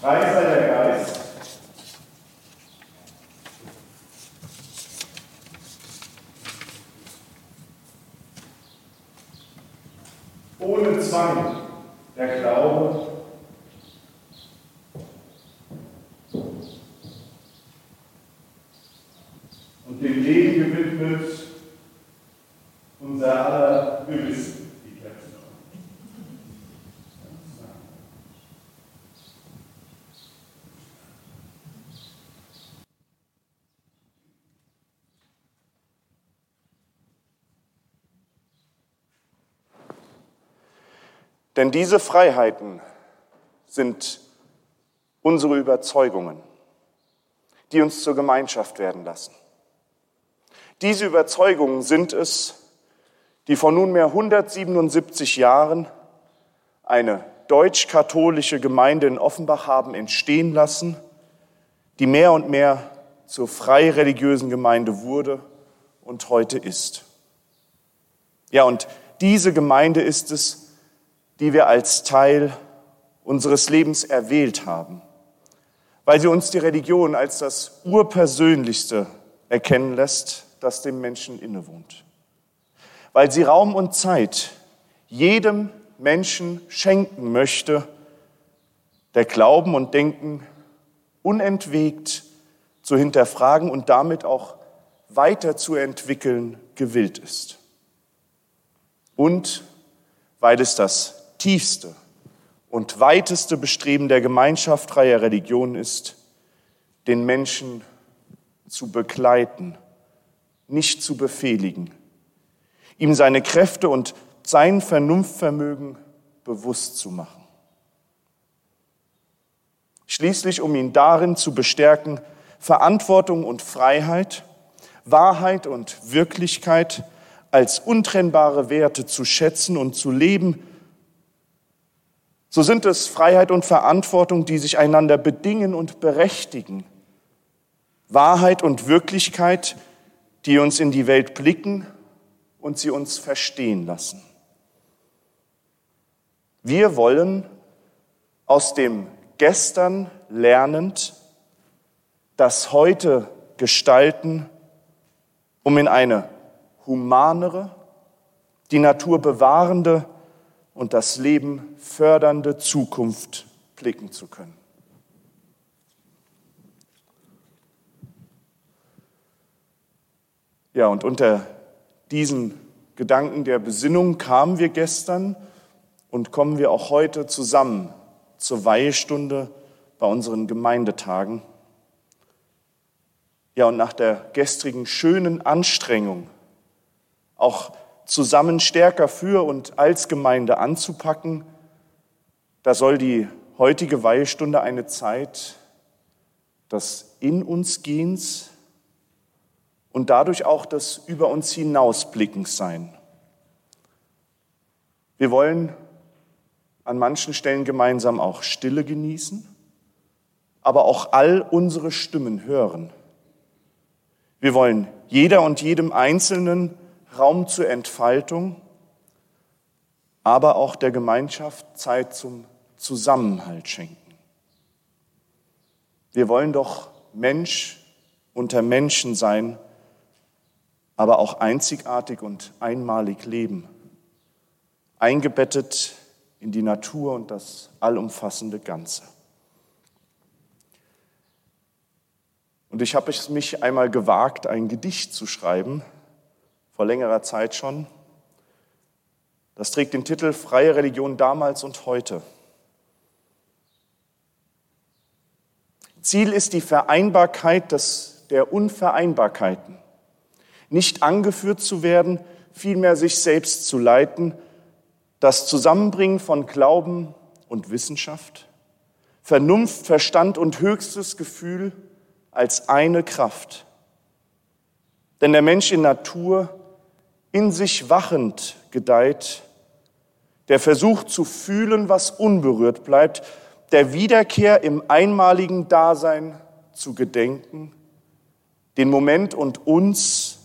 Frei sei der Geist. Ohne Zwang der Glaube. Und dem Leben gewidmet unser aller Denn diese Freiheiten sind unsere Überzeugungen, die uns zur Gemeinschaft werden lassen. Diese Überzeugungen sind es, die vor nunmehr 177 Jahren eine deutsch-katholische Gemeinde in Offenbach haben entstehen lassen, die mehr und mehr zur frei religiösen Gemeinde wurde und heute ist. Ja, und diese Gemeinde ist es, die wir als Teil unseres Lebens erwählt haben, weil sie uns die Religion als das Urpersönlichste erkennen lässt, das dem Menschen innewohnt. Weil sie Raum und Zeit jedem Menschen schenken möchte, der Glauben und Denken unentwegt zu hinterfragen und damit auch weiterzuentwickeln gewillt ist. Und weil es das tiefste und weiteste Bestreben der Gemeinschaft freier Religion ist, den Menschen zu begleiten, nicht zu befehligen, ihm seine Kräfte und sein Vernunftvermögen bewusst zu machen. Schließlich, um ihn darin zu bestärken, Verantwortung und Freiheit, Wahrheit und Wirklichkeit als untrennbare Werte zu schätzen und zu leben, so sind es Freiheit und Verantwortung, die sich einander bedingen und berechtigen. Wahrheit und Wirklichkeit, die uns in die Welt blicken und sie uns verstehen lassen. Wir wollen aus dem Gestern lernend das Heute gestalten, um in eine humanere, die Natur bewahrende und das Leben fördernde Zukunft blicken zu können. Ja, und unter diesen Gedanken der Besinnung kamen wir gestern und kommen wir auch heute zusammen zur Weihestunde bei unseren Gemeindetagen. Ja, und nach der gestrigen schönen Anstrengung, auch zusammen stärker für und als Gemeinde anzupacken, da soll die heutige Weihestunde eine Zeit des In uns Gehens und dadurch auch des Über uns hinausblickens sein. Wir wollen an manchen Stellen gemeinsam auch Stille genießen, aber auch all unsere Stimmen hören. Wir wollen jeder und jedem Einzelnen Raum zur Entfaltung, aber auch der Gemeinschaft Zeit zum Zusammenhalt schenken. Wir wollen doch Mensch unter Menschen sein, aber auch einzigartig und einmalig leben, eingebettet in die Natur und das allumfassende Ganze. Und ich habe es mich einmal gewagt, ein Gedicht zu schreiben vor längerer Zeit schon. Das trägt den Titel Freie Religion damals und heute. Ziel ist die Vereinbarkeit des, der Unvereinbarkeiten. Nicht angeführt zu werden, vielmehr sich selbst zu leiten, das Zusammenbringen von Glauben und Wissenschaft, Vernunft, Verstand und höchstes Gefühl als eine Kraft. Denn der Mensch in Natur, in sich wachend gedeiht, der versucht zu fühlen, was unberührt bleibt, der Wiederkehr im einmaligen Dasein zu gedenken, den Moment und uns,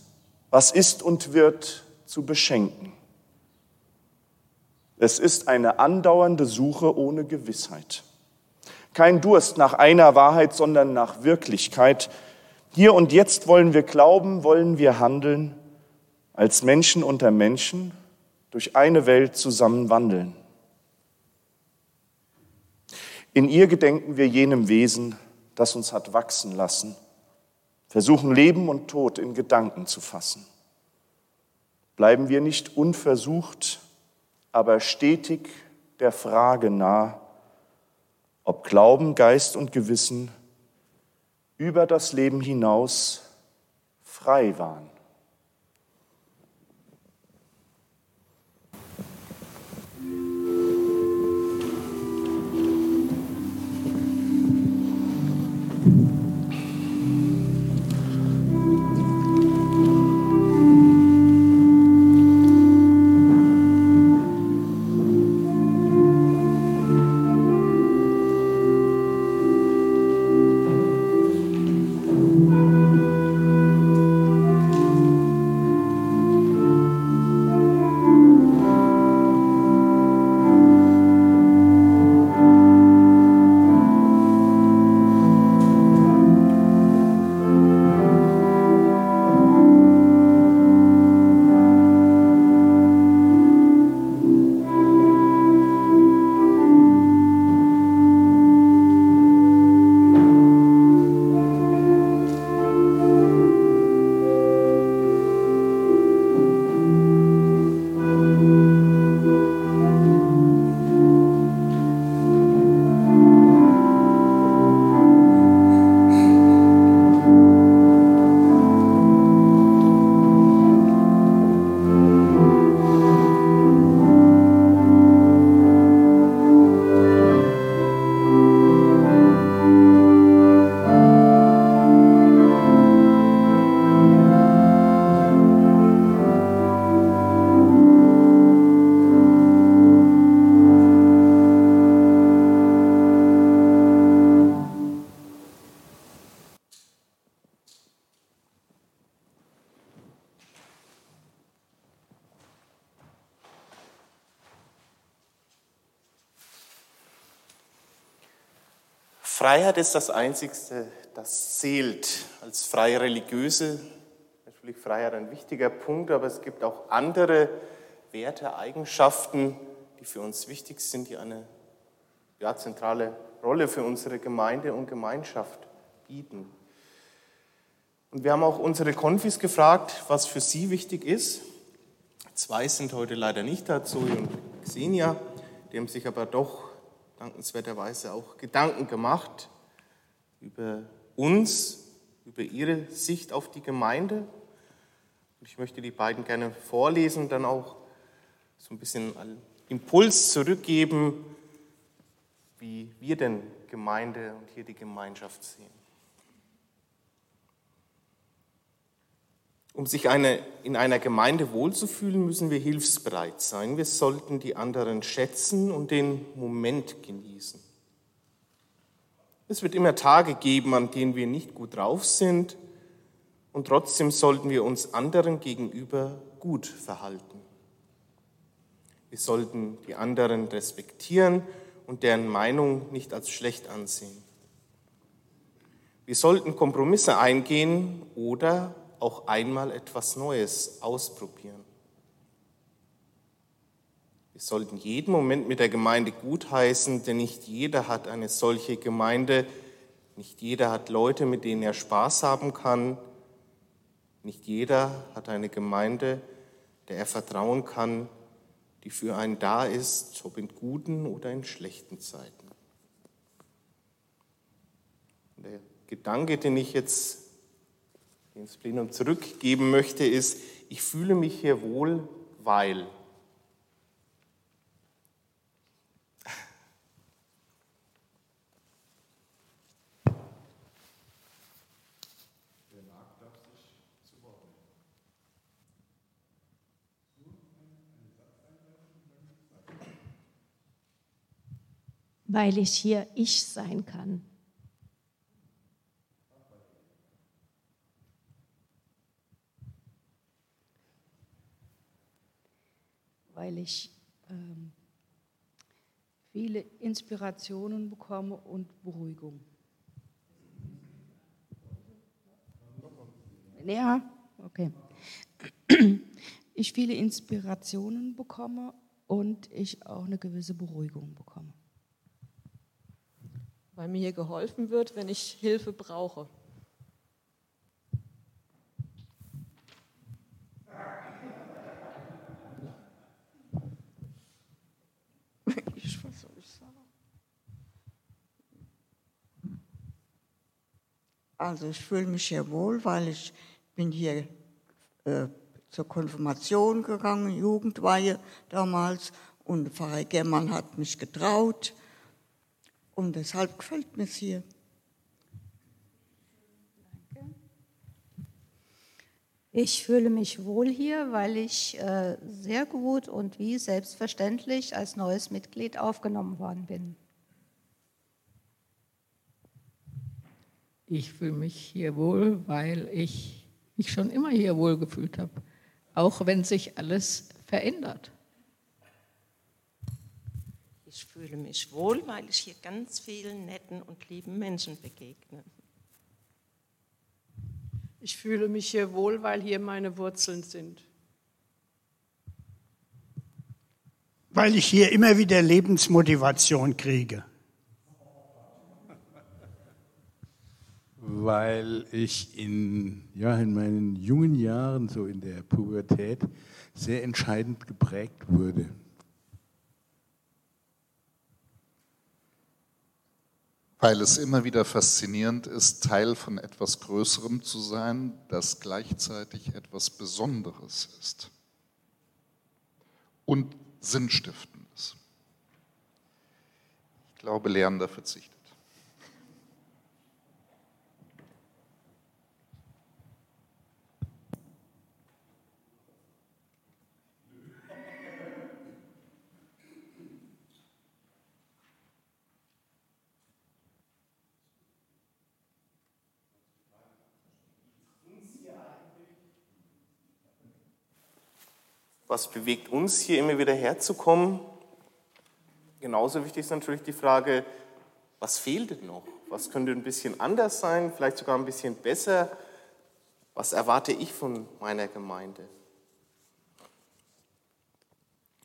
was ist und wird, zu beschenken. Es ist eine andauernde Suche ohne Gewissheit. Kein Durst nach einer Wahrheit, sondern nach Wirklichkeit. Hier und jetzt wollen wir glauben, wollen wir handeln, als Menschen unter Menschen durch eine Welt zusammen wandeln. In ihr gedenken wir jenem Wesen, das uns hat wachsen lassen, versuchen Leben und Tod in Gedanken zu fassen. Bleiben wir nicht unversucht, aber stetig der Frage nah, ob Glauben, Geist und Gewissen über das Leben hinaus frei waren. Freiheit ist das Einzigste, das zählt. Als freie Religiöse natürlich Freiheit ein wichtiger Punkt, aber es gibt auch andere Werte, Eigenschaften, die für uns wichtig sind, die eine ja, zentrale Rolle für unsere Gemeinde und Gemeinschaft bieten. Und wir haben auch unsere Konfis gefragt, was für sie wichtig ist. Zwei sind heute leider nicht da, Zoe und Xenia. Die haben sich aber doch dankenswerterweise auch Gedanken gemacht über uns, über ihre Sicht auf die Gemeinde. Ich möchte die beiden gerne vorlesen und dann auch so ein bisschen einen Impuls zurückgeben, wie wir denn Gemeinde und hier die Gemeinschaft sehen. Um sich eine, in einer Gemeinde wohlzufühlen, müssen wir hilfsbereit sein. Wir sollten die anderen schätzen und den Moment genießen. Es wird immer Tage geben, an denen wir nicht gut drauf sind und trotzdem sollten wir uns anderen gegenüber gut verhalten. Wir sollten die anderen respektieren und deren Meinung nicht als schlecht ansehen. Wir sollten Kompromisse eingehen oder auch einmal etwas Neues ausprobieren. Wir sollten jeden Moment mit der Gemeinde gutheißen, denn nicht jeder hat eine solche Gemeinde, Nicht jeder hat Leute, mit denen er Spaß haben kann. Nicht jeder hat eine Gemeinde, der er vertrauen kann, die für einen da ist, ob in guten oder in schlechten Zeiten. Der Gedanke, den ich jetzt ins Plenum zurückgeben möchte, ist, ich fühle mich hier wohl, weil. Weil ich hier ich sein kann. weil ich ähm, viele Inspirationen bekomme und Beruhigung. Ja, okay. Ich viele Inspirationen bekomme und ich auch eine gewisse Beruhigung bekomme. Weil mir hier geholfen wird, wenn ich Hilfe brauche. Also ich fühle mich hier wohl, weil ich bin hier äh, zur Konfirmation gegangen, Jugendweihe damals und Pfarrer Germann hat mich getraut und deshalb gefällt mir es hier. Ich fühle mich wohl hier, weil ich äh, sehr gut und wie selbstverständlich als neues Mitglied aufgenommen worden bin. Ich fühle mich hier wohl, weil ich mich schon immer hier wohl gefühlt habe, auch wenn sich alles verändert. Ich fühle mich wohl, weil ich hier ganz vielen netten und lieben Menschen begegne. Ich fühle mich hier wohl, weil hier meine Wurzeln sind. Weil ich hier immer wieder Lebensmotivation kriege. weil ich in, ja, in meinen jungen Jahren, so in der Pubertät, sehr entscheidend geprägt wurde. Weil es immer wieder faszinierend ist, Teil von etwas Größerem zu sein, das gleichzeitig etwas Besonderes ist und Sinnstiftendes. Ich glaube, Lernender verzichten. Was bewegt uns hier immer wieder herzukommen? Genauso wichtig ist natürlich die Frage, was fehlt denn noch? Was könnte ein bisschen anders sein, vielleicht sogar ein bisschen besser? Was erwarte ich von meiner Gemeinde?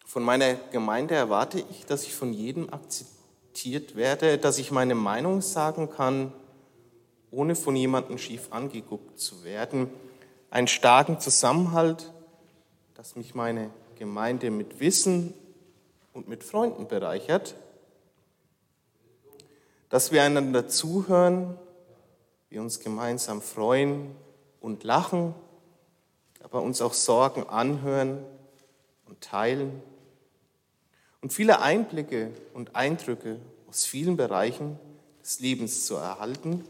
Von meiner Gemeinde erwarte ich, dass ich von jedem akzeptiert werde, dass ich meine Meinung sagen kann, ohne von jemandem schief angeguckt zu werden, einen starken Zusammenhalt, dass mich meine Gemeinde mit Wissen und mit Freunden bereichert, dass wir einander zuhören, wir uns gemeinsam freuen und lachen, aber uns auch Sorgen anhören und teilen und viele Einblicke und Eindrücke aus vielen Bereichen des Lebens zu erhalten.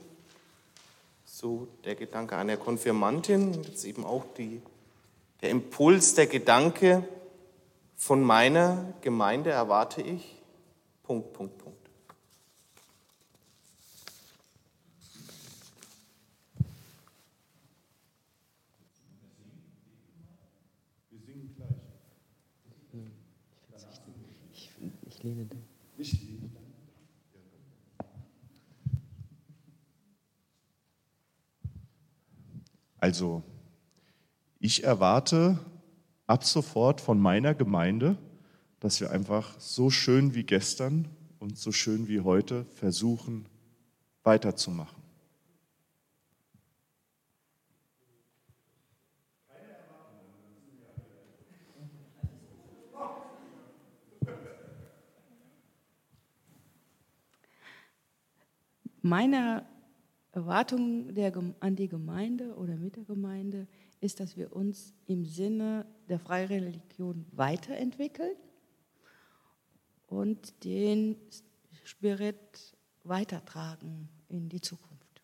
So der Gedanke einer Konfirmantin, jetzt eben auch die der Impuls, der Gedanke von meiner Gemeinde erwarte ich. Punkt, Punkt, Punkt. Ich lehne den. Also, ich erwarte ab sofort von meiner Gemeinde, dass wir einfach so schön wie gestern und so schön wie heute versuchen weiterzumachen. Meine Erwartung der, an die Gemeinde oder mit der Gemeinde ist, dass wir uns im Sinne der Freireligion weiterentwickeln und den Spirit weitertragen in die Zukunft.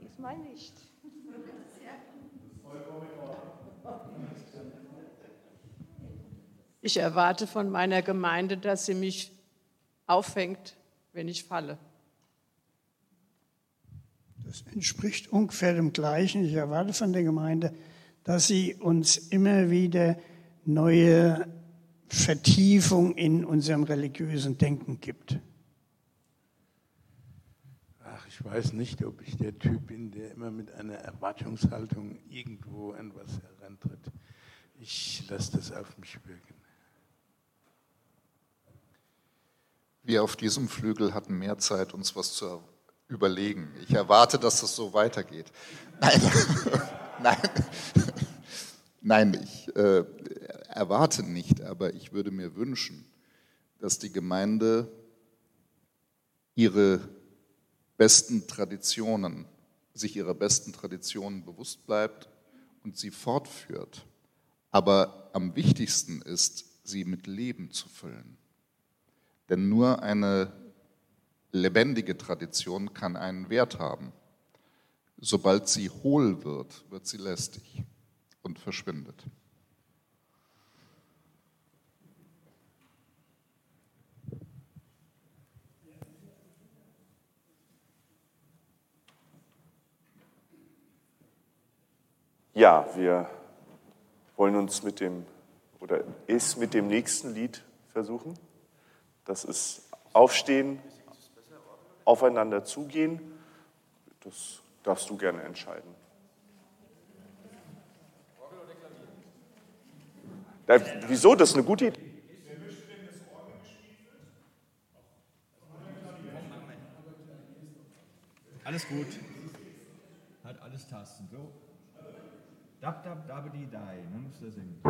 Diesmal nicht. Ich erwarte von meiner Gemeinde, dass sie mich auffängt, wenn ich falle. Das entspricht ungefähr dem Gleichen. Ich erwarte von der Gemeinde, dass sie uns immer wieder neue Vertiefung in unserem religiösen Denken gibt. Ach, ich weiß nicht, ob ich der Typ bin, der immer mit einer Erwartungshaltung irgendwo an was herantritt. Ich lasse das auf mich wirken. Wir auf diesem Flügel hatten mehr Zeit, uns was zu überlegen. Ich erwarte, dass das so weitergeht. Nein, nein, nein, ich äh, erwarte nicht, aber ich würde mir wünschen, dass die Gemeinde ihre besten Traditionen, sich ihrer besten Traditionen bewusst bleibt und sie fortführt. Aber am wichtigsten ist, sie mit Leben zu füllen. Denn nur eine lebendige Tradition kann einen Wert haben. Sobald sie hohl wird, wird sie lästig und verschwindet. Ja, wir wollen uns mit dem oder es mit dem nächsten Lied versuchen. Das ist Aufstehen, aufeinander zugehen. Das darfst du gerne entscheiden. Da, wieso? Das ist eine gute Idee. Alles gut. Hat alles Tasten. So. Dab, dab, dabedi, dai. Man muss da singen.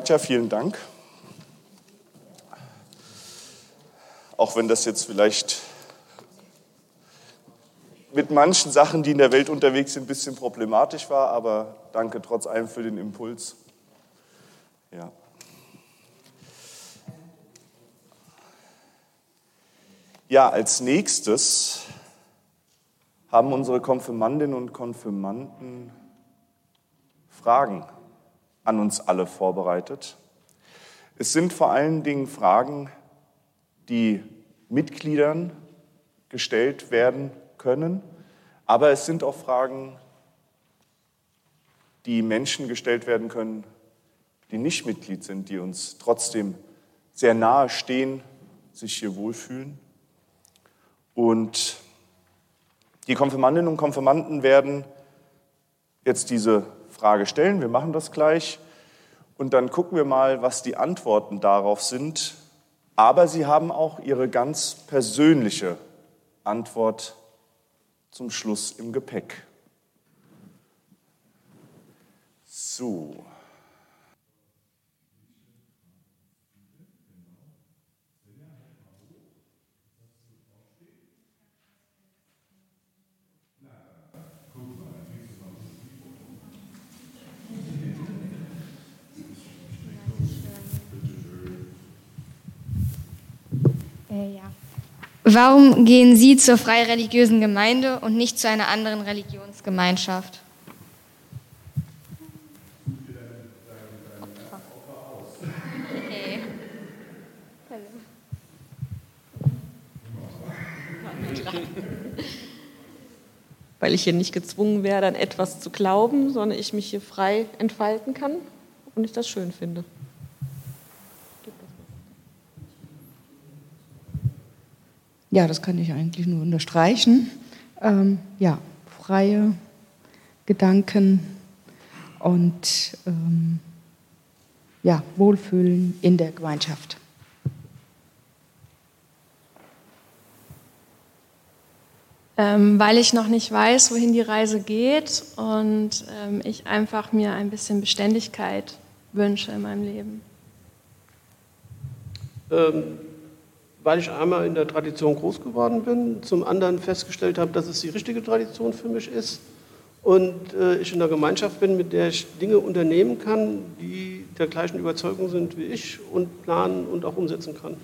Katja, vielen Dank. Auch wenn das jetzt vielleicht mit manchen Sachen, die in der Welt unterwegs sind, ein bisschen problematisch war, aber danke trotz allem für den Impuls. Ja. Ja, als nächstes haben unsere Konfirmandinnen und Konfirmanden Fragen an uns alle vorbereitet. Es sind vor allen Dingen Fragen, die Mitgliedern gestellt werden können, aber es sind auch Fragen, die Menschen gestellt werden können, die nicht Mitglied sind, die uns trotzdem sehr nahe stehen, sich hier wohlfühlen. Und die Konfirmandinnen und Konfirmanden werden jetzt diese Frage stellen. Wir machen das gleich. Und dann gucken wir mal, was die Antworten darauf sind. Aber sie haben auch ihre ganz persönliche Antwort zum Schluss im Gepäck. So. Äh, ja. Warum gehen Sie zur freireligiösen Gemeinde und nicht zu einer anderen Religionsgemeinschaft? Weil ich hier nicht gezwungen werde, an etwas zu glauben, sondern ich mich hier frei entfalten kann und ich das schön finde. Ja, das kann ich eigentlich nur unterstreichen. Ähm, ja, freie Gedanken und ähm, ja, Wohlfühlen in der Gemeinschaft. Ähm, weil ich noch nicht weiß, wohin die Reise geht und ähm, ich einfach mir ein bisschen Beständigkeit wünsche in meinem Leben. Ähm, weil ich einmal in der Tradition groß geworden bin, zum anderen festgestellt habe, dass es die richtige Tradition für mich ist und äh, ich in einer Gemeinschaft bin, mit der ich Dinge unternehmen kann, die der gleichen Überzeugung sind wie ich und planen und auch umsetzen kann.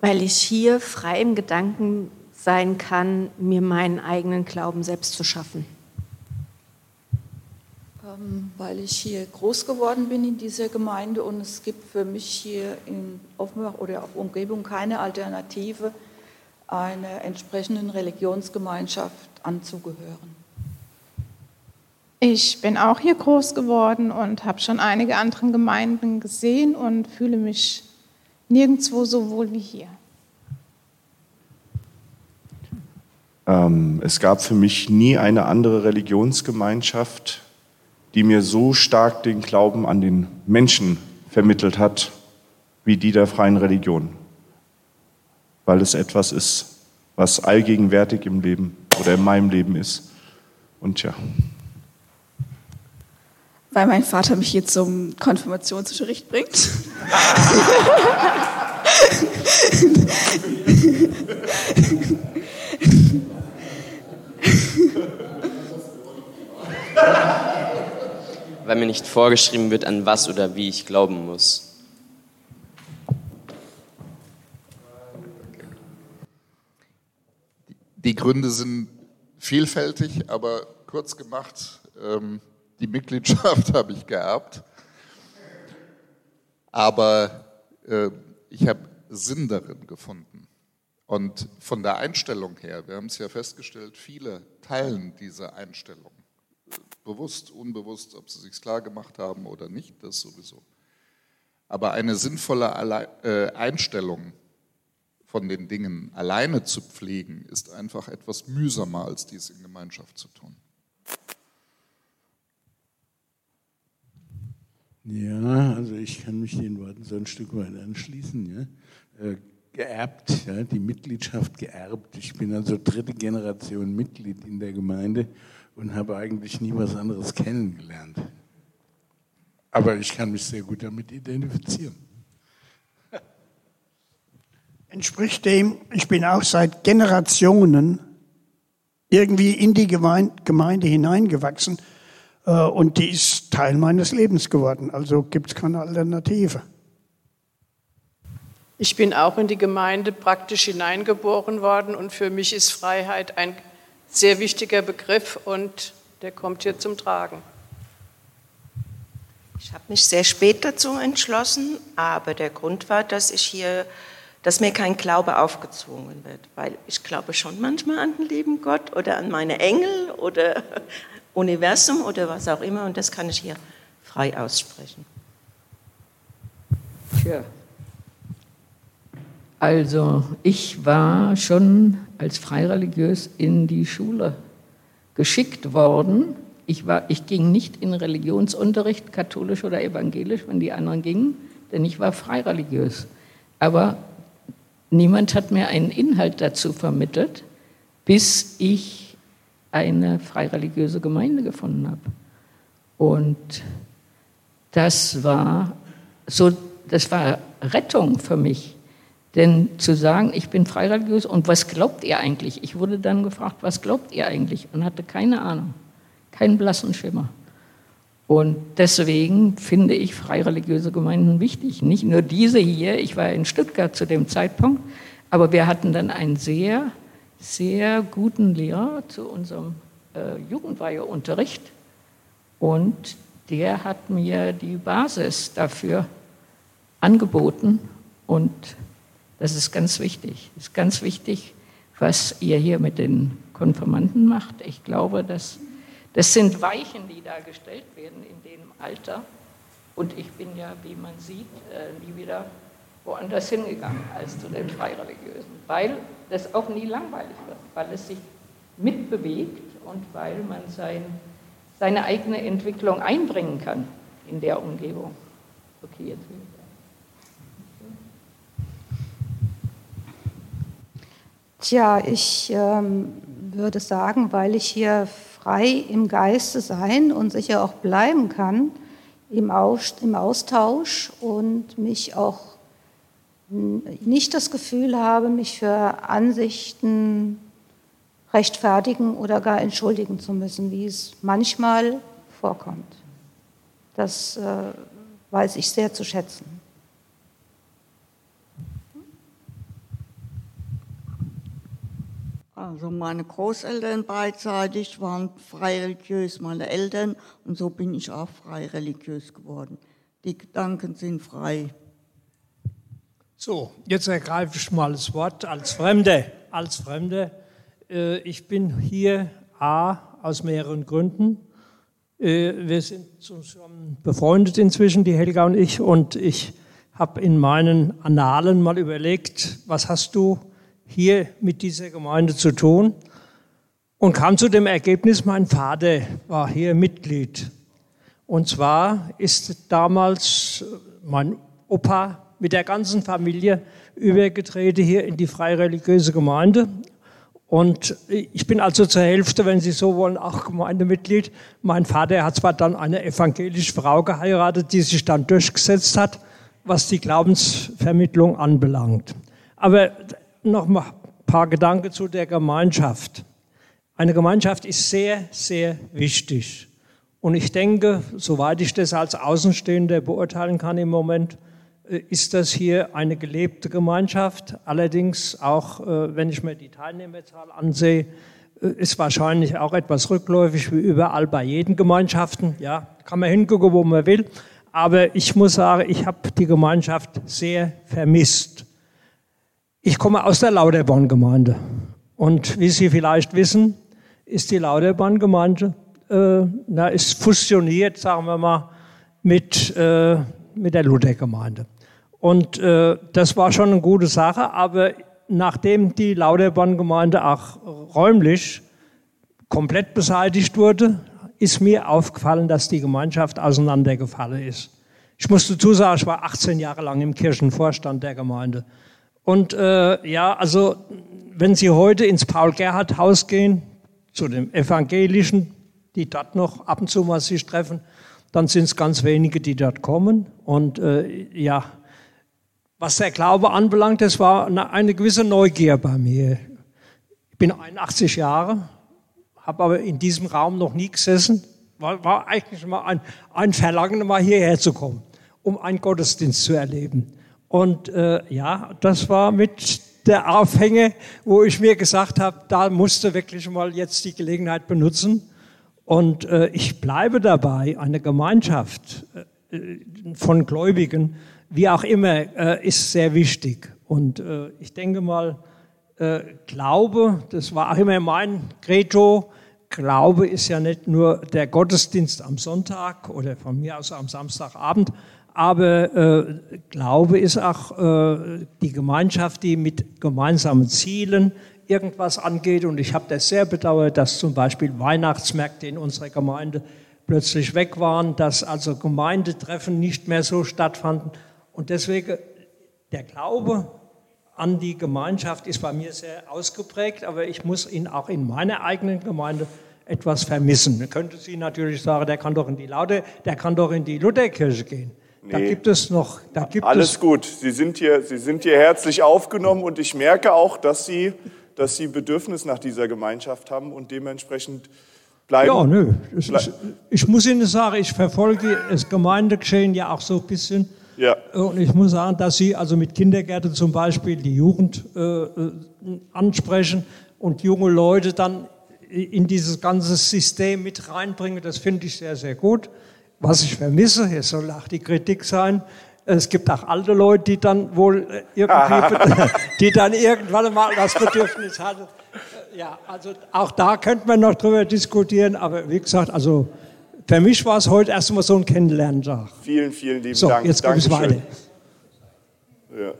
Weil ich hier frei im Gedanken sein kann, mir meinen eigenen Glauben selbst zu schaffen. Weil ich hier groß geworden bin in dieser Gemeinde und es gibt für mich hier in Offenbach oder auf Umgebung keine Alternative, einer entsprechenden Religionsgemeinschaft anzugehören. Ich bin auch hier groß geworden und habe schon einige andere Gemeinden gesehen und fühle mich nirgendwo so wohl wie hier. Ähm, es gab für mich nie eine andere Religionsgemeinschaft, die mir so stark den Glauben an den Menschen vermittelt hat, wie die der freien Religion. Weil es etwas ist, was allgegenwärtig im Leben oder in meinem Leben ist. Und ja. Weil mein Vater mich hier zum Konfirmationsunterricht bringt. weil mir nicht vorgeschrieben wird, an was oder wie ich glauben muss. Die Gründe sind vielfältig, aber kurz gemacht, ähm, die Mitgliedschaft habe ich geerbt. Aber äh, ich habe Sinn darin gefunden. Und von der Einstellung her, wir haben es ja festgestellt, viele teilen diese Einstellung bewusst, unbewusst, ob sie sich klar gemacht haben oder nicht, das sowieso. Aber eine sinnvolle äh, Einstellung von den Dingen alleine zu pflegen, ist einfach etwas mühsamer, als dies in Gemeinschaft zu tun. Ja, also ich kann mich den Worten so ein Stück weit anschließen. Ja. Äh, geerbt, ja, die Mitgliedschaft geerbt. Ich bin also dritte Generation Mitglied in der Gemeinde und habe eigentlich nie was anderes kennengelernt. Aber ich kann mich sehr gut damit identifizieren. Entspricht dem, ich bin auch seit Generationen irgendwie in die Gemeinde hineingewachsen äh, und die ist Teil meines Lebens geworden. Also gibt es keine Alternative. Ich bin auch in die Gemeinde praktisch hineingeboren worden und für mich ist Freiheit ein sehr wichtiger Begriff und der kommt hier zum Tragen. Ich habe mich sehr spät dazu entschlossen, aber der Grund war, dass ich hier, dass mir kein Glaube aufgezwungen wird, weil ich glaube schon manchmal an den lieben Gott oder an meine Engel oder Universum oder was auch immer und das kann ich hier frei aussprechen. Tja. Also ich war schon als freireligiös in die Schule geschickt worden. Ich, war, ich ging nicht in Religionsunterricht, katholisch oder evangelisch, wenn die anderen gingen, denn ich war freireligiös. Aber niemand hat mir einen Inhalt dazu vermittelt, bis ich eine freireligiöse Gemeinde gefunden habe. Und das war so, das war Rettung für mich. Denn zu sagen, ich bin freireligiös und was glaubt ihr eigentlich? Ich wurde dann gefragt, was glaubt ihr eigentlich? Und hatte keine Ahnung, keinen blassen Schimmer. Und deswegen finde ich freireligiöse Gemeinden wichtig. Nicht nur diese hier, ich war in Stuttgart zu dem Zeitpunkt, aber wir hatten dann einen sehr, sehr guten Lehrer zu unserem äh, Jugendweiheunterricht und der hat mir die Basis dafür angeboten und das ist ganz wichtig. Es ist ganz wichtig, was ihr hier mit den Konfirmanden macht. Ich glaube, dass, das sind Weichen, die da gestellt werden in dem Alter. Und ich bin ja, wie man sieht, äh, nie wieder woanders hingegangen als zu den Freireligiösen, weil das auch nie langweilig wird, weil es sich mitbewegt und weil man sein, seine eigene Entwicklung einbringen kann in der Umgebung. Okay, jetzt will ich. Tja, ich ähm, würde sagen, weil ich hier frei im Geiste sein und sicher auch bleiben kann, im, Aus, im Austausch und mich auch nicht das Gefühl habe, mich für Ansichten rechtfertigen oder gar entschuldigen zu müssen, wie es manchmal vorkommt. Das äh, weiß ich sehr zu schätzen. Also meine Großeltern beidseitig waren frei religiös, meine Eltern, und so bin ich auch frei religiös geworden. Die Gedanken sind frei. So, jetzt ergreife ich mal das Wort als Fremde. Als Fremde. Äh, ich bin hier A aus mehreren Gründen. Äh, wir sind zusammen befreundet inzwischen, die Helga und ich, und ich habe in meinen Annalen mal überlegt, was hast du hier mit dieser Gemeinde zu tun und kam zu dem Ergebnis, mein Vater war hier Mitglied. Und zwar ist damals mein Opa mit der ganzen Familie übergetreten hier in die freireligiöse Gemeinde. Und ich bin also zur Hälfte, wenn Sie so wollen, auch Gemeindemitglied. Mein Vater hat zwar dann eine evangelische Frau geheiratet, die sich dann durchgesetzt hat, was die Glaubensvermittlung anbelangt. Aber noch mal ein paar Gedanken zu der Gemeinschaft. Eine Gemeinschaft ist sehr, sehr wichtig. Und ich denke, soweit ich das als Außenstehender beurteilen kann im Moment, äh, ist das hier eine gelebte Gemeinschaft. Allerdings auch, äh, wenn ich mir die Teilnehmerzahl ansehe, äh, ist wahrscheinlich auch etwas rückläufig wie überall bei jeden Gemeinschaften. Ja, kann man hingucken, wo man will. Aber ich muss sagen, ich habe die Gemeinschaft sehr vermisst. Ich komme aus der Lauterborn-Gemeinde. Und wie Sie vielleicht wissen, ist die Lauterborn-Gemeinde, äh, na, ist fusioniert, sagen wir mal, mit, äh, mit der Luther-Gemeinde. Und äh, das war schon eine gute Sache, aber nachdem die Lauterborn-Gemeinde auch räumlich komplett beseitigt wurde, ist mir aufgefallen, dass die Gemeinschaft auseinandergefallen ist. Ich muss dazu sagen, ich war 18 Jahre lang im Kirchenvorstand der Gemeinde. Und äh, ja, also wenn Sie heute ins Paul-Gerhardt-Haus gehen, zu dem evangelischen die dort noch ab und zu mal sich treffen. Dann sind es ganz wenige, die dort kommen. Und äh, ja, was der Glaube anbelangt, das war eine, eine gewisse Neugier bei mir. Ich bin 81 Jahre, habe aber in diesem Raum noch nie gesessen. War, war eigentlich mal ein, ein Verlangen, mal hierher zu kommen, um einen Gottesdienst zu erleben. Und äh, ja, das war mit der Aufhänge, wo ich mir gesagt habe, da musste wirklich mal jetzt die Gelegenheit benutzen. Und äh, ich bleibe dabei, eine Gemeinschaft äh, von Gläubigen, wie auch immer, äh, ist sehr wichtig. Und äh, ich denke mal, äh, Glaube, das war auch immer mein Credo, Glaube ist ja nicht nur der Gottesdienst am Sonntag oder von mir aus am Samstagabend, aber äh, Glaube ist auch äh, die Gemeinschaft, die mit gemeinsamen Zielen irgendwas angeht. Und ich habe das sehr bedauert, dass zum Beispiel Weihnachtsmärkte in unserer Gemeinde plötzlich weg waren, dass also Gemeindetreffen nicht mehr so stattfanden. Und deswegen der Glaube an die Gemeinschaft ist bei mir sehr ausgeprägt, aber ich muss ihn auch in meiner eigenen Gemeinde etwas vermissen. Man könnte Sie natürlich sagen, der kann doch in die Laude, der kann doch in die Lutherkirche gehen. Da gibt es noch, da gibt Alles es gut. Sie sind, hier, Sie sind hier herzlich aufgenommen und ich merke auch, dass Sie, dass Sie Bedürfnis nach dieser Gemeinschaft haben und dementsprechend bleiben. Ja, nö. Es ist, ich muss Ihnen sagen, ich verfolge das Gemeindegeschehen ja auch so ein bisschen. Ja. Und ich muss sagen, dass Sie also mit Kindergärten zum Beispiel die Jugend äh, äh, ansprechen und junge Leute dann in dieses ganze System mit reinbringen, das finde ich sehr, sehr gut. Was ich vermisse, es soll auch die Kritik sein, es gibt auch alte Leute, die dann wohl äh, irgendwie, die dann irgendwann mal das Bedürfnis hatten. Ja, also auch da könnte man noch drüber diskutieren, aber wie gesagt, also für mich war es heute erstmal so ein Kennenlerntag. Vielen, vielen lieben so, Dank. jetzt geht es Dankeschön. weiter. Ja.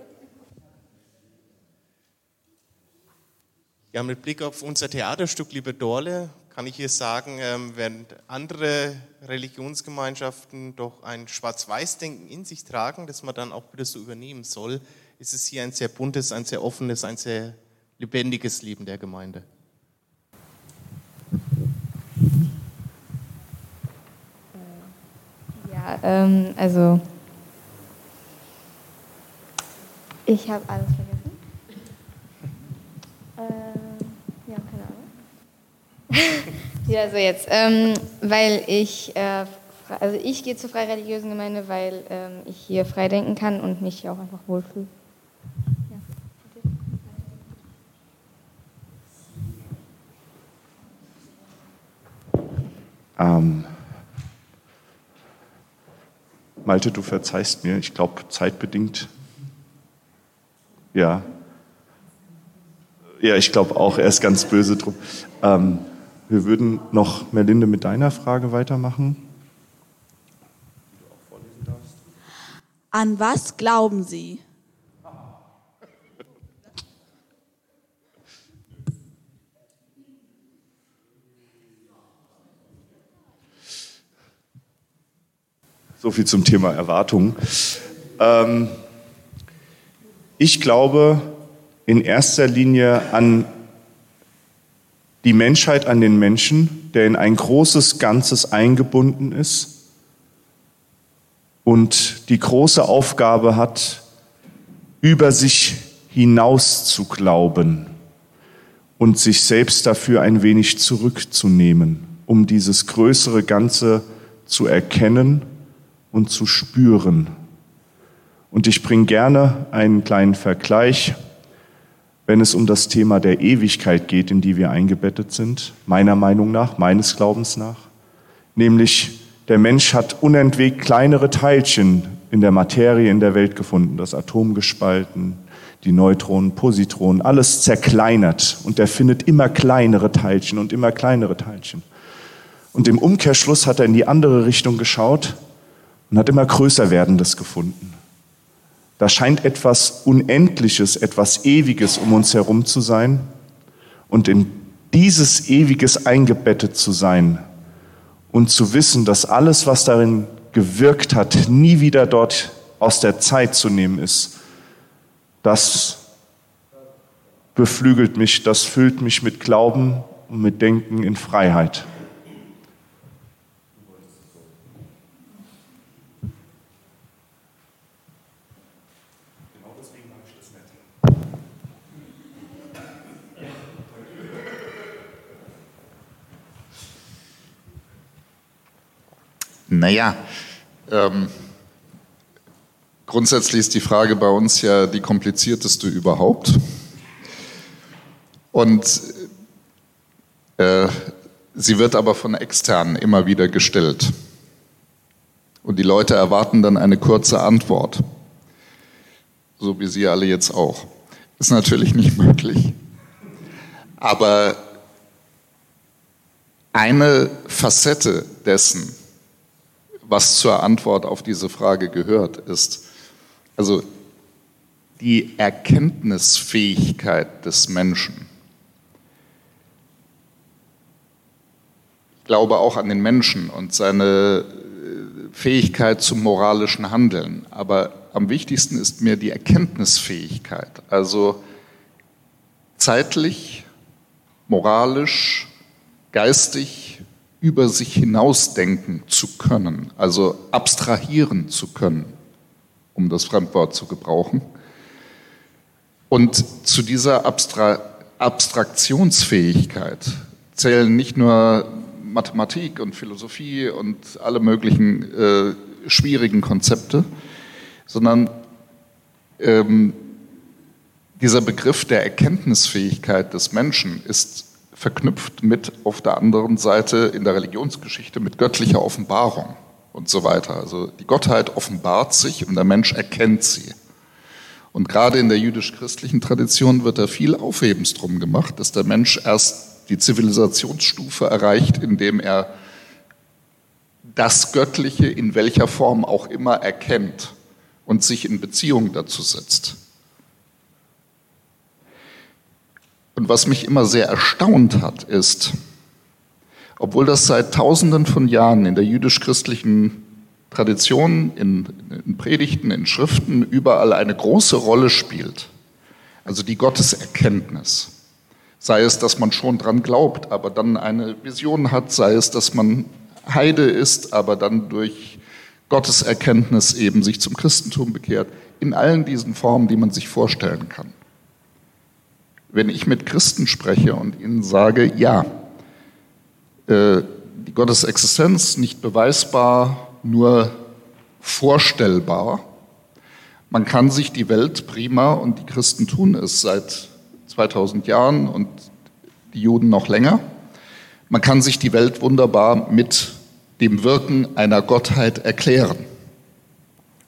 Ja, mit Blick auf unser Theaterstück, liebe Dorle, kann ich hier sagen, während andere Religionsgemeinschaften doch ein Schwarz-Weiß-Denken in sich tragen, das man dann auch wieder so übernehmen soll, ist es hier ein sehr buntes, ein sehr offenes, ein sehr lebendiges Leben der Gemeinde. Ja, ähm, also ich habe alles vergessen. Ahnung. ja, also jetzt, ähm, weil ich, äh, also ich gehe zur freireligiösen Gemeinde, weil ähm, ich hier frei denken kann und mich hier auch einfach wohlfühle. Ähm, Malte, du verzeihst mir, ich glaube, zeitbedingt. Ja. Ja, ich glaube auch, er ist ganz böse drum. Ähm, wir würden noch, Merlinde, mit deiner Frage weitermachen. An was glauben Sie? So viel zum Thema Erwartungen. Ähm, ich glaube in erster Linie an die Menschheit, an den Menschen, der in ein großes Ganzes eingebunden ist und die große Aufgabe hat, über sich hinaus zu glauben und sich selbst dafür ein wenig zurückzunehmen, um dieses größere Ganze zu erkennen und zu spüren. Und ich bringe gerne einen kleinen Vergleich, wenn es um das Thema der Ewigkeit geht, in die wir eingebettet sind, meiner Meinung nach, meines Glaubens nach. Nämlich, der Mensch hat unentwegt kleinere Teilchen in der Materie in der Welt gefunden, das Atom gespalten, die Neutronen, Positronen, alles zerkleinert und er findet immer kleinere Teilchen und immer kleinere Teilchen. Und im Umkehrschluss hat er in die andere Richtung geschaut und hat immer größer werdendes gefunden. Da scheint etwas Unendliches, etwas Ewiges um uns herum zu sein. Und in dieses Ewiges eingebettet zu sein und zu wissen, dass alles, was darin gewirkt hat, nie wieder dort aus der Zeit zu nehmen ist, das beflügelt mich, das füllt mich mit Glauben und mit Denken in Freiheit. Naja, ähm, grundsätzlich ist die Frage bei uns ja die komplizierteste überhaupt. Und äh, sie wird aber von externen immer wieder gestellt. Und die Leute erwarten dann eine kurze Antwort. So wie Sie alle jetzt auch. Ist natürlich nicht möglich. Aber eine Facette dessen, was zur Antwort auf diese Frage gehört, ist, also die Erkenntnisfähigkeit des Menschen. Ich glaube auch an den Menschen und seine äh, Fähigkeit zum moralischen Handeln. Aber am wichtigsten ist mir die Erkenntnisfähigkeit, also zeitlich, moralisch, geistig über sich hinausdenken zu können, also abstrahieren zu können, um das Fremdwort zu gebrauchen. Und zu dieser Abstra Abstraktionsfähigkeit zählen nicht nur Mathematik und Philosophie und alle möglichen äh, schwierigen Konzepte, sondern ähm, dieser Begriff der Erkenntnisfähigkeit des Menschen ist verknüpft mit auf der anderen Seite in der Religionsgeschichte mit göttlicher Offenbarung und so weiter. Also die Gottheit offenbart sich und der Mensch erkennt sie. Und gerade in der jüdisch-christlichen Tradition wird da viel Aufhebens drum gemacht, dass der Mensch erst die Zivilisationsstufe erreicht, indem er das Göttliche in welcher Form auch immer erkennt und sich in Beziehung dazu setzt. Und was mich immer sehr erstaunt hat, ist, obwohl das seit Tausenden von Jahren in der jüdisch-christlichen Tradition, in, in, Predigten, in Schriften überall eine große Rolle spielt, also die Gotteserkenntnis, sei es, dass man schon dran glaubt, aber dann eine Vision hat, sei es, dass man Heide ist, aber dann durch Gotteserkenntnis eben sich zum Christentum bekehrt, in allen diesen Formen, die man sich vorstellen kann wenn ich mit Christen spreche und ihnen sage, ja, äh, die Gottesexistenz nicht beweisbar, nur vorstellbar. Man kann sich die Welt prima, und die Christen tun es seit 2000 Jahren und die Juden noch länger, man kann sich die Welt wunderbar mit dem Wirken einer Gottheit erklären.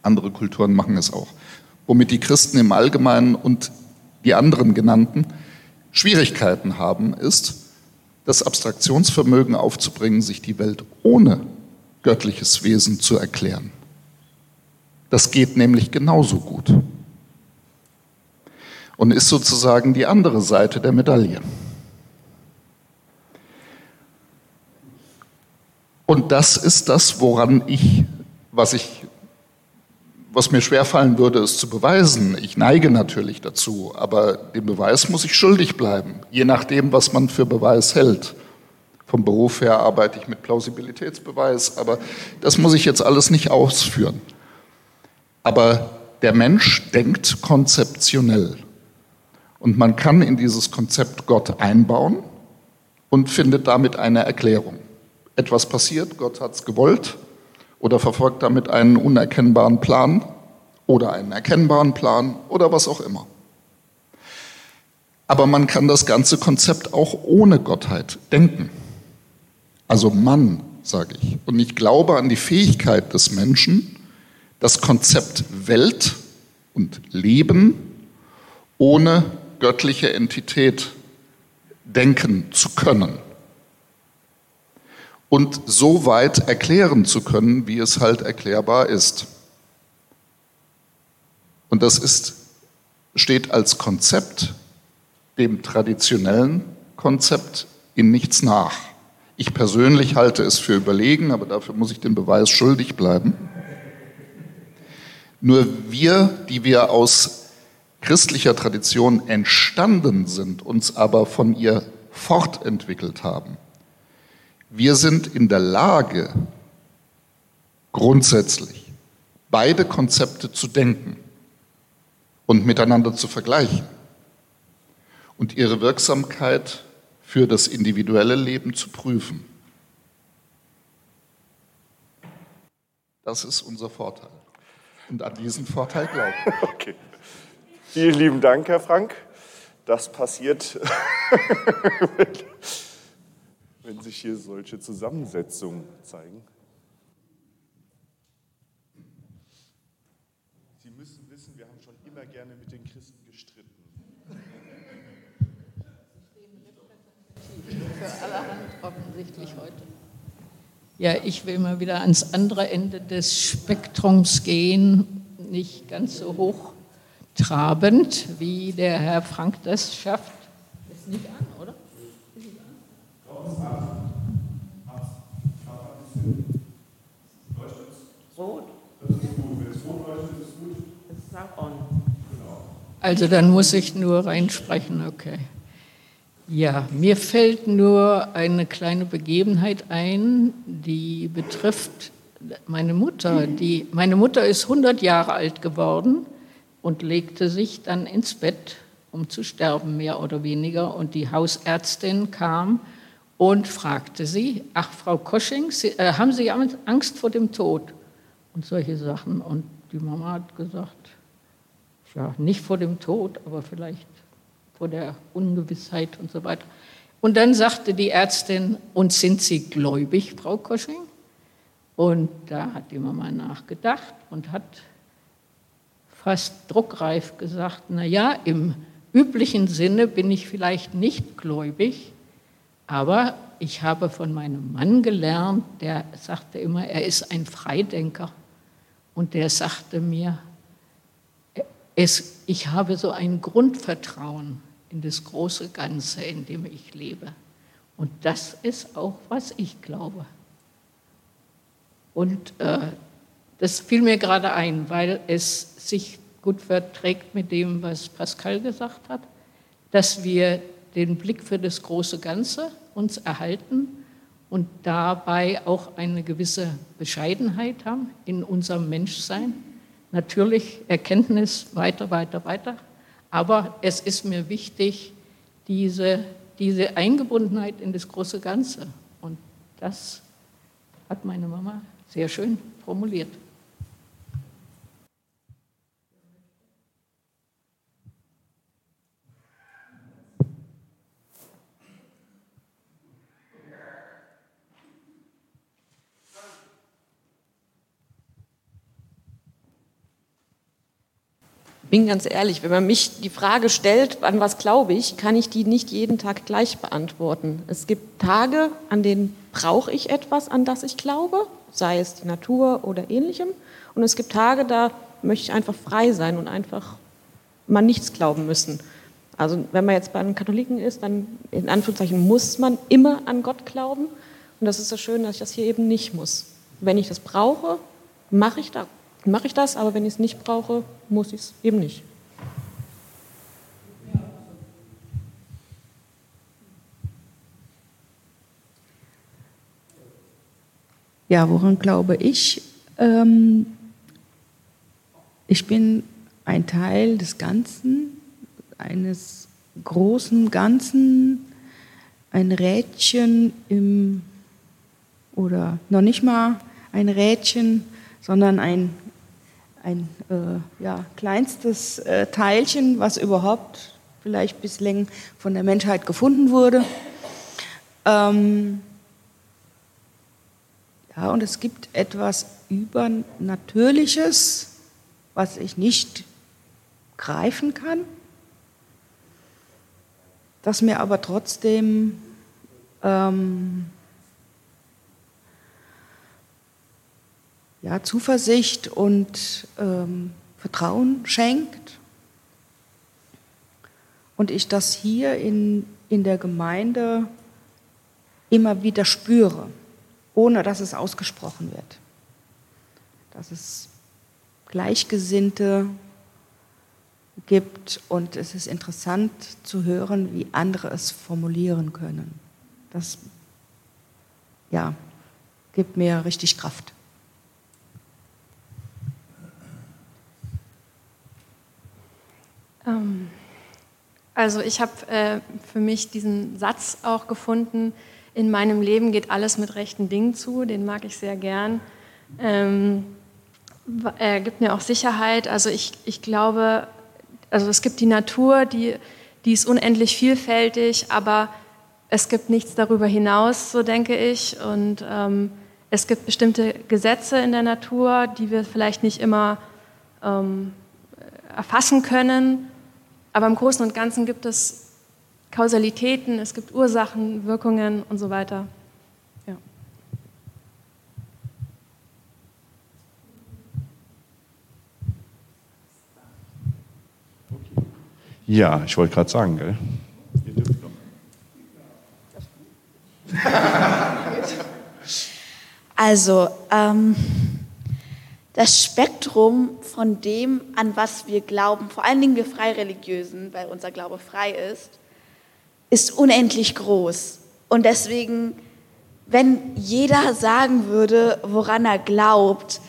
Andere Kulturen machen es auch. Womit die Christen im Allgemeinen und die anderen genannten Schwierigkeiten haben, ist, das Abstraktionsvermögen aufzubringen, sich die Welt ohne göttliches Wesen zu erklären. Das geht nämlich genauso gut und ist sozusagen die andere Seite der Medaille. Und das ist das, woran ich, was ich was mir schwerfallen würde, es zu beweisen. Ich neige natürlich dazu, aber dem Beweis muss ich schuldig bleiben, je nachdem, was man für Beweis hält. Vom Beruf her arbeite ich mit Plausibilitätsbeweis, aber das muss ich jetzt alles nicht ausführen. Aber der Mensch denkt konzeptionell. Und man kann in dieses Konzept Gott einbauen und findet damit eine Erklärung. Etwas passiert, Gott hat es gewollt, oder verfolgt damit einen unerkennbaren Plan oder einen erkennbaren Plan oder was auch immer. Aber man kann das ganze Konzept auch ohne Gottheit denken. Also Mann, sage ich. Und ich glaube an die Fähigkeit des Menschen, das Konzept Welt und Leben ohne göttliche Entität denken zu können und so weit erklären zu können, wie es halt erklärbar ist. Und das ist, steht als Konzept dem traditionellen Konzept in nichts nach. Ich persönlich halte es für überlegen, aber dafür muss ich den Beweis schuldig bleiben. Nur wir, die wir aus christlicher Tradition entstanden sind, uns aber von ihr fortentwickelt haben, wir sind in der Lage, grundsätzlich beide Konzepte zu denken und miteinander zu vergleichen und ihre Wirksamkeit für das individuelle Leben zu prüfen. Das ist unser Vorteil. Und an diesen Vorteil glauben. Okay. Vielen lieben Dank, Herr Frank. Das passiert, wenn sich hier solche Zusammensetzungen zeigen. Sie müssen wissen, wir haben schon immer gerne mit den Christen gestritten. Für allerhand offensichtlich heute. Ja, ich will mal wieder ans andere Ende des Spektrums gehen, nicht ganz so hochtrabend, wie der Herr Frank das schafft. Ist nicht an, oder? Rot. Also dann muss ich nur reinsprechen, okay. Ja, mir fällt nur eine kleine Begebenheit ein, die betrifft meine Mutter. Die, meine Mutter ist 100 Jahre alt geworden und legte sich dann ins Bett, um zu sterben, mehr oder weniger. Und die Hausärztin kam und fragte sie, ach Frau Kosching, sie, äh, haben Sie Angst vor dem Tod? Und solche Sachen. Und die Mama hat gesagt, ja, nicht vor dem Tod, aber vielleicht vor der Ungewissheit und so weiter. Und dann sagte die Ärztin, und sind Sie gläubig, Frau Kosching? Und da hat die Mama nachgedacht und hat fast druckreif gesagt, na ja, im üblichen Sinne bin ich vielleicht nicht gläubig, aber ich habe von meinem Mann gelernt, der sagte immer, er ist ein Freidenker. Und der sagte mir, es, ich habe so ein Grundvertrauen in das große Ganze, in dem ich lebe. Und das ist auch, was ich glaube. Und äh, das fiel mir gerade ein, weil es sich gut verträgt mit dem, was Pascal gesagt hat, dass wir den Blick für das große Ganze uns erhalten und dabei auch eine gewisse Bescheidenheit haben in unserem Menschsein. Natürlich Erkenntnis weiter, weiter, weiter. Aber es ist mir wichtig, diese, diese Eingebundenheit in das große Ganze. Und das hat meine Mama sehr schön formuliert. Bin ganz ehrlich, wenn man mich die Frage stellt, an was glaube ich, kann ich die nicht jeden Tag gleich beantworten. Es gibt Tage, an denen brauche ich etwas, an das ich glaube, sei es die Natur oder ähnlichem. Und es gibt Tage, da möchte ich einfach frei sein und einfach mal nichts glauben müssen. Also wenn man jetzt bei den Katholiken ist, dann in Anführungszeichen muss man immer an Gott glauben. Und das ist so schön, dass ich das hier eben nicht muss. Wenn ich das brauche, mache ich da mache ich das, aber wenn ich es nicht brauche, muss ich es eben nicht. Ja, woran glaube ich? Ähm, ich bin ein Teil des Ganzen, eines großen Ganzen, ein Rädchen im, oder noch nicht mal ein Rädchen, sondern ein ein äh, ja, kleinstes äh, Teilchen, was überhaupt vielleicht bislang von der Menschheit gefunden wurde. Ähm, ja, und es gibt etwas Übernatürliches, was ich nicht greifen kann, das mir aber trotzdem ähm, ja, Zuversicht und ähm, Vertrauen schenkt. Und ich das hier in, in der Gemeinde immer wieder spüre, ohne dass es ausgesprochen wird. Dass es Gleichgesinnte gibt und es ist interessant zu hören, wie andere es formulieren können. Das ja, gibt mir richtig Kraft. Also ich habe äh, für mich diesen Satz auch gefunden, in meinem Leben geht alles mit rechten Dingen zu, den mag ich sehr gern. Ähm, er gibt mir auch Sicherheit. Also ich, ich glaube, also es gibt die Natur, die, die ist unendlich vielfältig, aber es gibt nichts darüber hinaus, so denke ich. Und ähm, es gibt bestimmte Gesetze in der Natur, die wir vielleicht nicht immer ähm, erfassen können. Aber im Großen und Ganzen gibt es Kausalitäten, es gibt Ursachen, Wirkungen und so weiter. Ja. Ja, ich wollte gerade sagen, gell? Also, ähm, das Spektrum von dem, an was wir glauben, vor allen Dingen wir Freireligiösen, weil unser Glaube frei ist, ist unendlich groß. Und deswegen, wenn jeder sagen würde, woran er glaubt,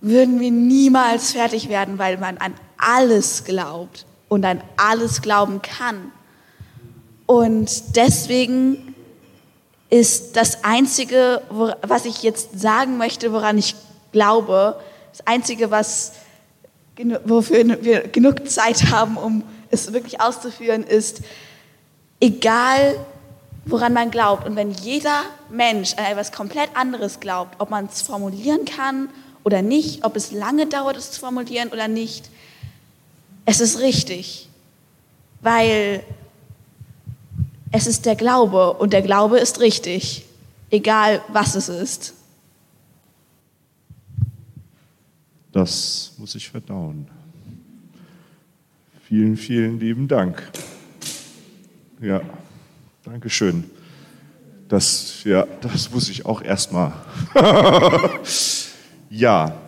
würden wir niemals fertig werden, weil man an alles glaubt und an alles glauben kann. Und deswegen ist das Einzige, was ich jetzt sagen möchte, woran ich glaube, das Einzige, was, wofür wir genug Zeit haben, um es wirklich auszuführen, ist, egal woran man glaubt und wenn jeder Mensch an etwas komplett anderes glaubt, ob man es formulieren kann oder nicht, ob es lange dauert, es zu formulieren oder nicht, es ist richtig, weil es ist der Glaube und der Glaube ist richtig, egal was es ist. Das muss ich verdauen. Vielen, vielen lieben Dank. Ja, danke schön. Das, ja, das muss ich auch erstmal. ja,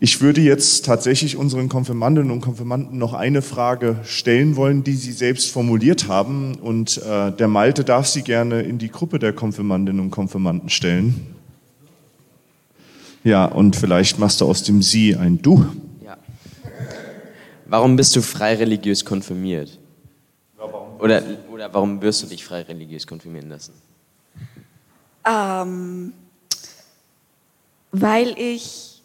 ich würde jetzt tatsächlich unseren Konfirmandinnen und Konfirmanden noch eine Frage stellen wollen, die sie selbst formuliert haben. Und äh, der Malte darf sie gerne in die Gruppe der Konfirmandinnen und Konfirmanden stellen. Ja, und vielleicht machst du aus dem Sie ein Du. Ja. Warum bist du frei religiös konfirmiert? Oder, oder warum wirst du dich frei religiös konfirmieren lassen? Ähm, weil ich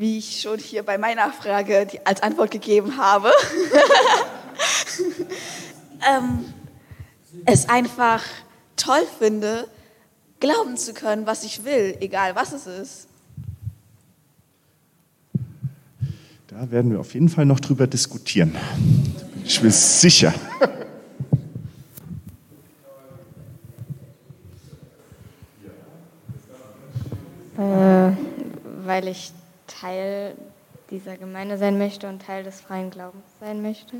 wie ich schon hier bei meiner Frage die, als Antwort gegeben habe, ähm, es einfach toll finde, glauben zu können, was ich will, egal was es ist. Da werden wir auf jeden Fall noch drüber diskutieren. Ich bin sicher. Äh, weil ich Teil dieser Gemeinde sein möchte und Teil des freien Glaubens sein möchte?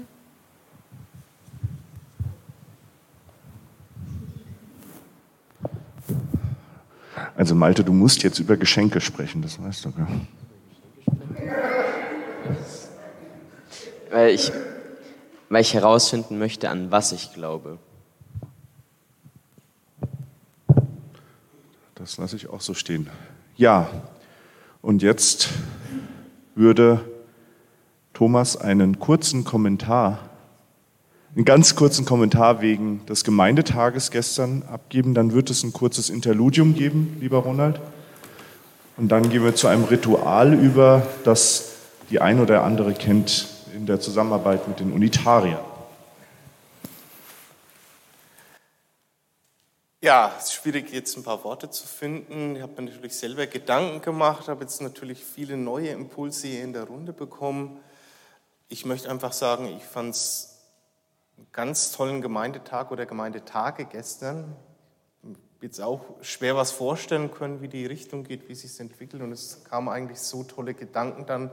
Also Malte, du musst jetzt über Geschenke sprechen, das weißt du. Gell? Weil ich, weil ich herausfinden möchte, an was ich glaube. Das lasse ich auch so stehen. Ja, und jetzt würde Thomas einen kurzen Kommentar, einen ganz kurzen Kommentar wegen des Gemeindetages gestern abgeben. Dann wird es ein kurzes Interludium geben, lieber Ronald. Und dann gehen wir zu einem Ritual über, das die ein oder andere kennt in der Zusammenarbeit mit den Unitariern. Ja, es ist schwierig, jetzt ein paar Worte zu finden. Ich habe mir natürlich selber Gedanken gemacht, habe jetzt natürlich viele neue Impulse hier in der Runde bekommen. Ich möchte einfach sagen, ich fand es einen ganz tollen Gemeindetag oder Gemeindetage gestern. Jetzt auch schwer was vorstellen können, wie die Richtung geht, wie sich entwickelt. Und es kamen eigentlich so tolle Gedanken dann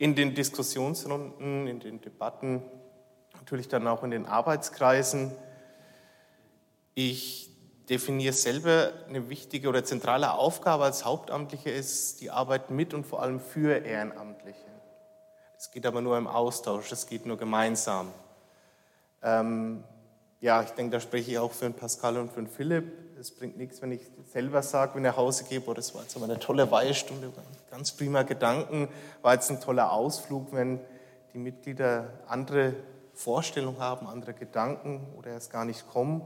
in den Diskussionsrunden, in den Debatten, natürlich dann auch in den Arbeitskreisen. Ich definiere selber eine wichtige oder zentrale Aufgabe als Hauptamtlicher ist die Arbeit mit und vor allem für Ehrenamtliche. Es geht aber nur im Austausch, es geht nur gemeinsam. Ähm, ja, ich denke, da spreche ich auch für den Pascal und für den Philipp. Es bringt nichts, wenn ich selber sage, wenn ich nach Hause gehe, boah, das war jetzt aber eine tolle Weihestunde, ganz prima Gedanken, war jetzt ein toller Ausflug, wenn die Mitglieder andere Vorstellungen haben, andere Gedanken oder erst gar nicht kommen.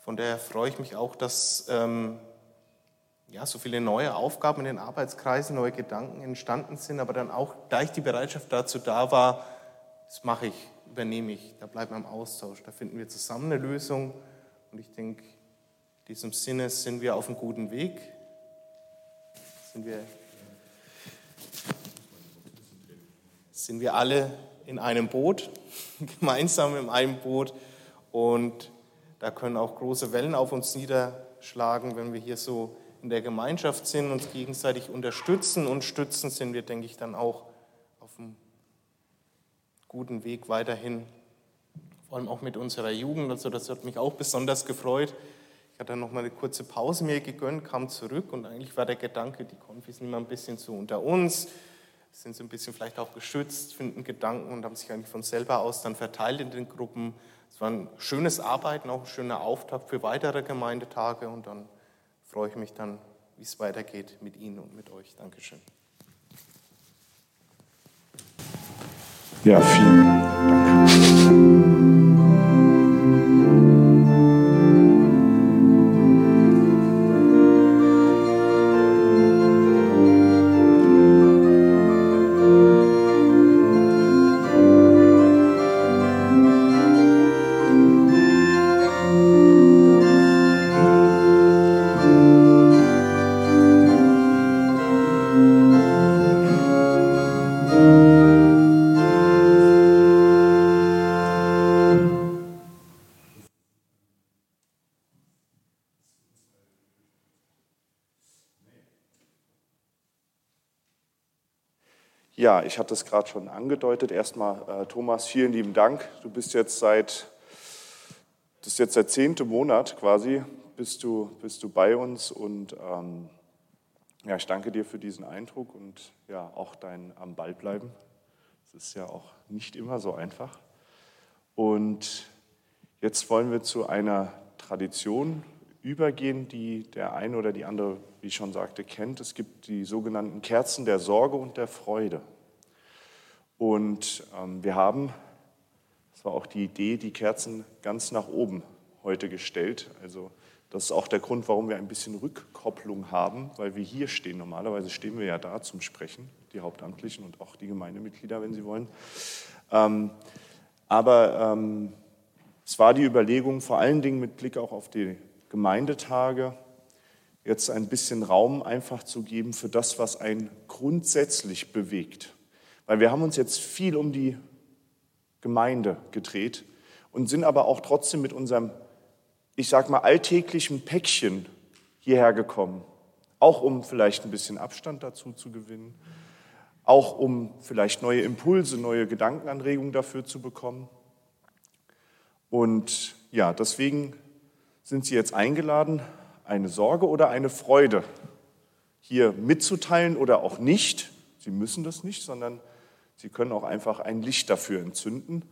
Von daher freue ich mich auch, dass ähm, ja, so viele neue Aufgaben in den Arbeitskreisen, neue Gedanken entstanden sind, aber dann auch gleich die Bereitschaft dazu da war, das mache ich, übernehme ich, da bleiben wir im Austausch, da finden wir zusammen eine Lösung. Und ich denke, in diesem Sinne sind wir auf einem guten Weg. Sind wir, sind wir alle in einem Boot, gemeinsam in einem Boot. Und da können auch große Wellen auf uns niederschlagen, wenn wir hier so in der Gemeinschaft sind, uns gegenseitig unterstützen und stützen, sind wir, denke ich, dann auch auf einem guten Weg weiterhin. Vor allem auch mit unserer Jugend. Also das hat mich auch besonders gefreut. Ich hatte noch mal eine kurze Pause mir gegönnt, kam zurück und eigentlich war der Gedanke, die Konfis sind immer ein bisschen so unter uns, sind so ein bisschen vielleicht auch geschützt, finden Gedanken und haben sich eigentlich von selber aus dann verteilt in den Gruppen. Es war ein schönes Arbeiten, auch ein schöner Auftakt für weitere Gemeindetage und dann freue ich mich dann, wie es weitergeht mit Ihnen und mit euch. Dankeschön. Ja, vielen Dank. Ich hatte es gerade schon angedeutet. Erstmal, äh, Thomas, vielen lieben Dank. Du bist jetzt seit, das ist jetzt der zehnte Monat quasi, bist du, bist du bei uns und ähm, ja, ich danke dir für diesen Eindruck und ja, auch dein am Ball bleiben. Das ist ja auch nicht immer so einfach. Und jetzt wollen wir zu einer Tradition übergehen, die der eine oder die andere, wie ich schon sagte, kennt. Es gibt die sogenannten Kerzen der Sorge und der Freude. Und ähm, wir haben, das war auch die Idee, die Kerzen ganz nach oben heute gestellt. Also das ist auch der Grund, warum wir ein bisschen Rückkopplung haben, weil wir hier stehen. Normalerweise stehen wir ja da zum Sprechen, die Hauptamtlichen und auch die Gemeindemitglieder, wenn sie wollen. Ähm, aber ähm, es war die Überlegung, vor allen Dingen mit Blick auch auf die Gemeindetage, jetzt ein bisschen Raum einfach zu geben für das, was einen grundsätzlich bewegt. Weil wir haben uns jetzt viel um die Gemeinde gedreht und sind aber auch trotzdem mit unserem, ich sag mal, alltäglichen Päckchen hierher gekommen. Auch um vielleicht ein bisschen Abstand dazu zu gewinnen, auch um vielleicht neue Impulse, neue Gedankenanregungen dafür zu bekommen. Und ja, deswegen sind Sie jetzt eingeladen, eine Sorge oder eine Freude hier mitzuteilen oder auch nicht. Sie müssen das nicht, sondern Sie können auch einfach ein Licht dafür entzünden.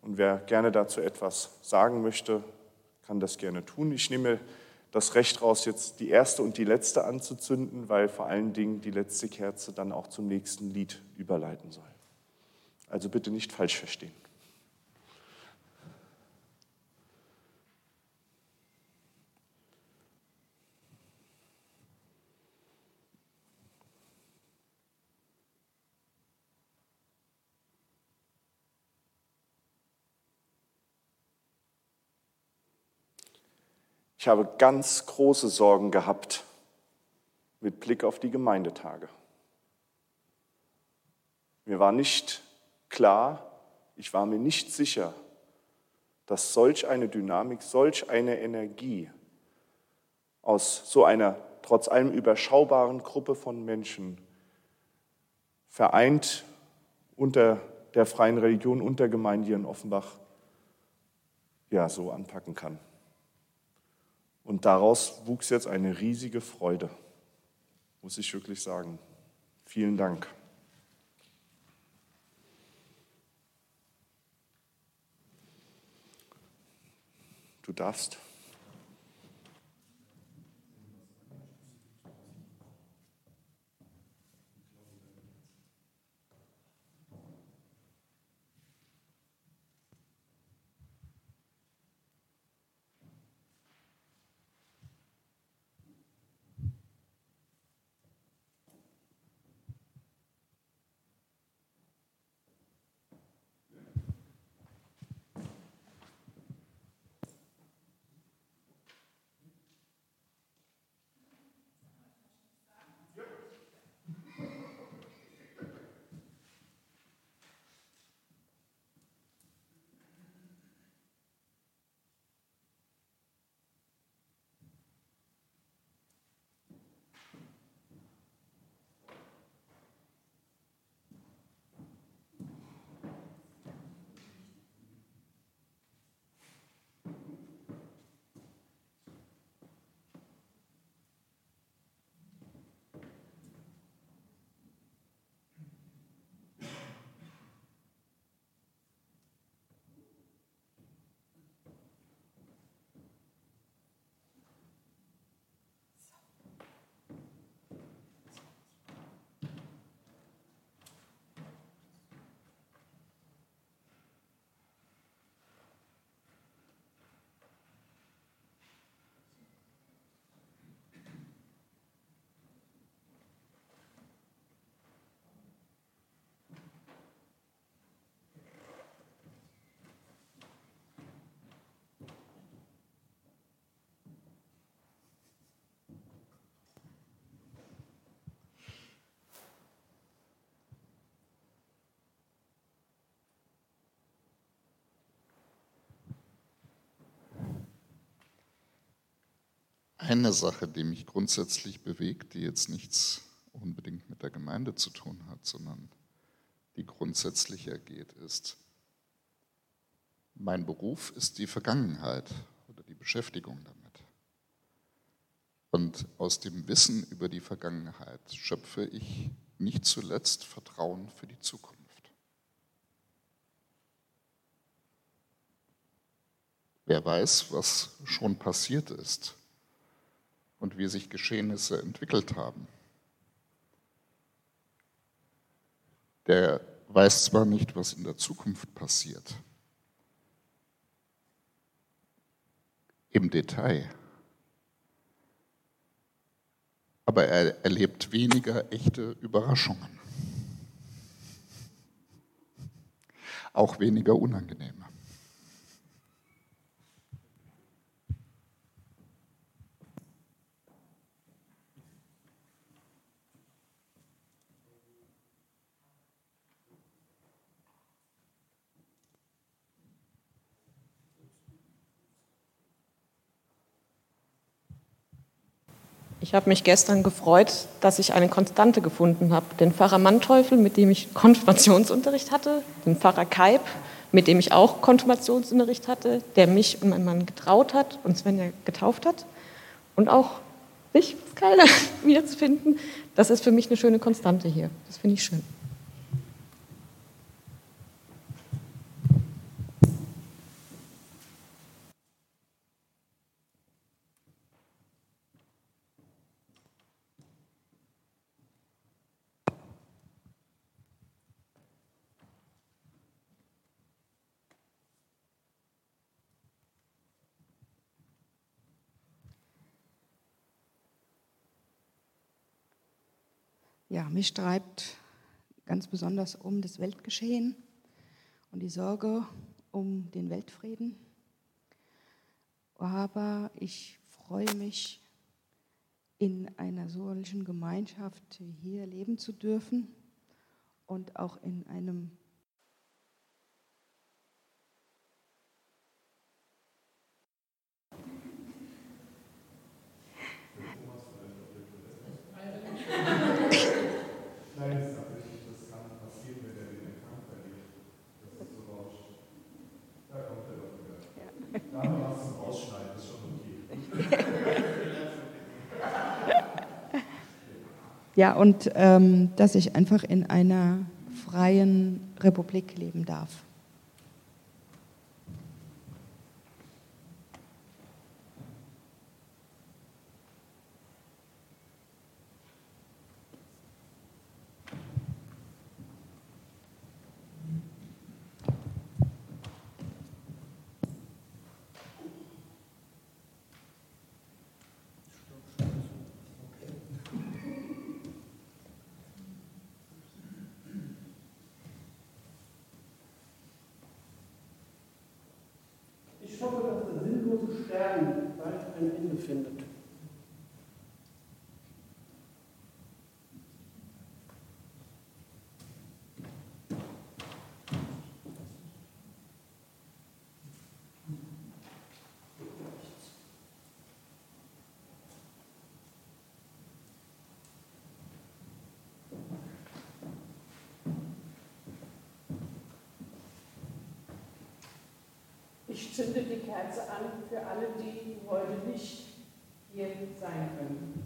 Und wer gerne dazu etwas sagen möchte, kann das gerne tun. Ich nehme das Recht raus, jetzt die erste und die letzte anzuzünden, weil vor allen Dingen die letzte Kerze dann auch zum nächsten Lied überleiten soll. Also bitte nicht falsch verstehen. Ich habe ganz große Sorgen gehabt mit Blick auf die Gemeindetage. Mir war nicht klar, ich war mir nicht sicher, dass solch eine Dynamik, solch eine Energie aus so einer trotz allem überschaubaren Gruppe von Menschen vereint unter der freien Religion, unter Gemeinde hier in Offenbach, ja, so anpacken kann. Und daraus wuchs jetzt eine riesige Freude, muss ich wirklich sagen. Vielen Dank. Du darfst. Eine Sache, die mich grundsätzlich bewegt, die jetzt nichts unbedingt mit der Gemeinde zu tun hat, sondern die grundsätzlicher geht, ist, mein Beruf ist die Vergangenheit oder die Beschäftigung damit. Und aus dem Wissen über die Vergangenheit schöpfe ich nicht zuletzt Vertrauen für die Zukunft. Wer weiß, was schon passiert ist und wie sich Geschehnisse entwickelt haben. Der weiß zwar nicht, was in der Zukunft passiert, im Detail, aber er erlebt weniger echte Überraschungen, auch weniger unangenehme. Ich habe mich gestern gefreut, dass ich eine Konstante gefunden habe. Den Pfarrer Manteuffel, mit dem ich Konfirmationsunterricht hatte, den Pfarrer Kaib, mit dem ich auch Konfirmationsunterricht hatte, der mich und meinen Mann getraut hat und Svenja getauft hat. Und auch dich, Skyler, wiederzufinden. Das ist für mich eine schöne Konstante hier. Das finde ich schön. Ja, mich treibt ganz besonders um das Weltgeschehen und die Sorge um den Weltfrieden. Aber ich freue mich, in einer solchen Gemeinschaft hier leben zu dürfen und auch in einem Ja, und ähm, dass ich einfach in einer freien Republik leben darf. Findet. Ich zünde die Kerze an für alle, die heute nicht hier sein können.